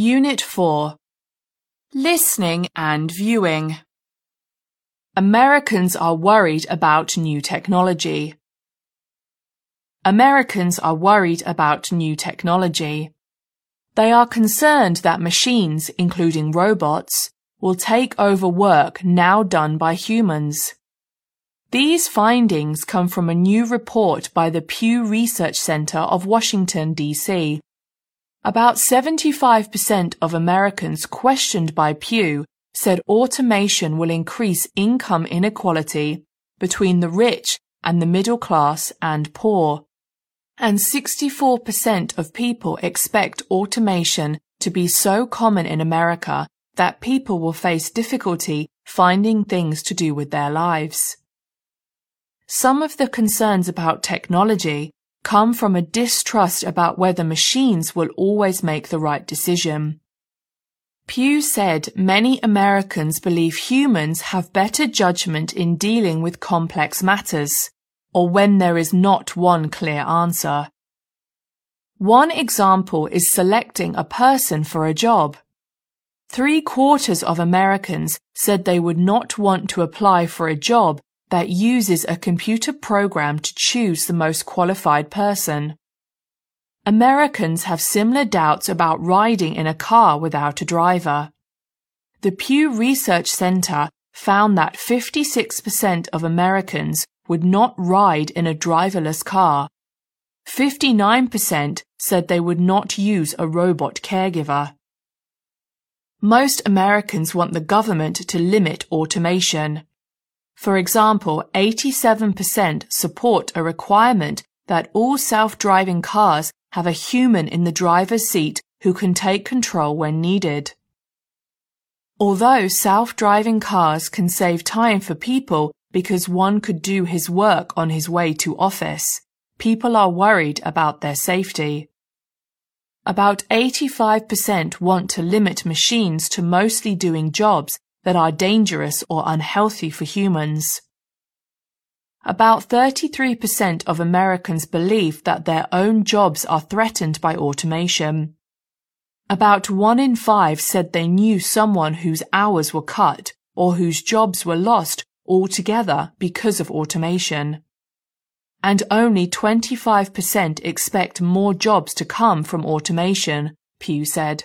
Unit 4 Listening and Viewing Americans are worried about new technology. Americans are worried about new technology. They are concerned that machines, including robots, will take over work now done by humans. These findings come from a new report by the Pew Research Center of Washington, D.C. About 75% of Americans questioned by Pew said automation will increase income inequality between the rich and the middle class and poor. And 64% of people expect automation to be so common in America that people will face difficulty finding things to do with their lives. Some of the concerns about technology come from a distrust about whether machines will always make the right decision. Pew said many Americans believe humans have better judgment in dealing with complex matters, or when there is not one clear answer. One example is selecting a person for a job. Three quarters of Americans said they would not want to apply for a job that uses a computer program to choose the most qualified person. Americans have similar doubts about riding in a car without a driver. The Pew Research Center found that 56% of Americans would not ride in a driverless car. 59% said they would not use a robot caregiver. Most Americans want the government to limit automation. For example, 87% support a requirement that all self-driving cars have a human in the driver's seat who can take control when needed. Although self-driving cars can save time for people because one could do his work on his way to office, people are worried about their safety. About 85% want to limit machines to mostly doing jobs that are dangerous or unhealthy for humans. About 33% of Americans believe that their own jobs are threatened by automation. About one in five said they knew someone whose hours were cut or whose jobs were lost altogether because of automation. And only 25% expect more jobs to come from automation, Pew said.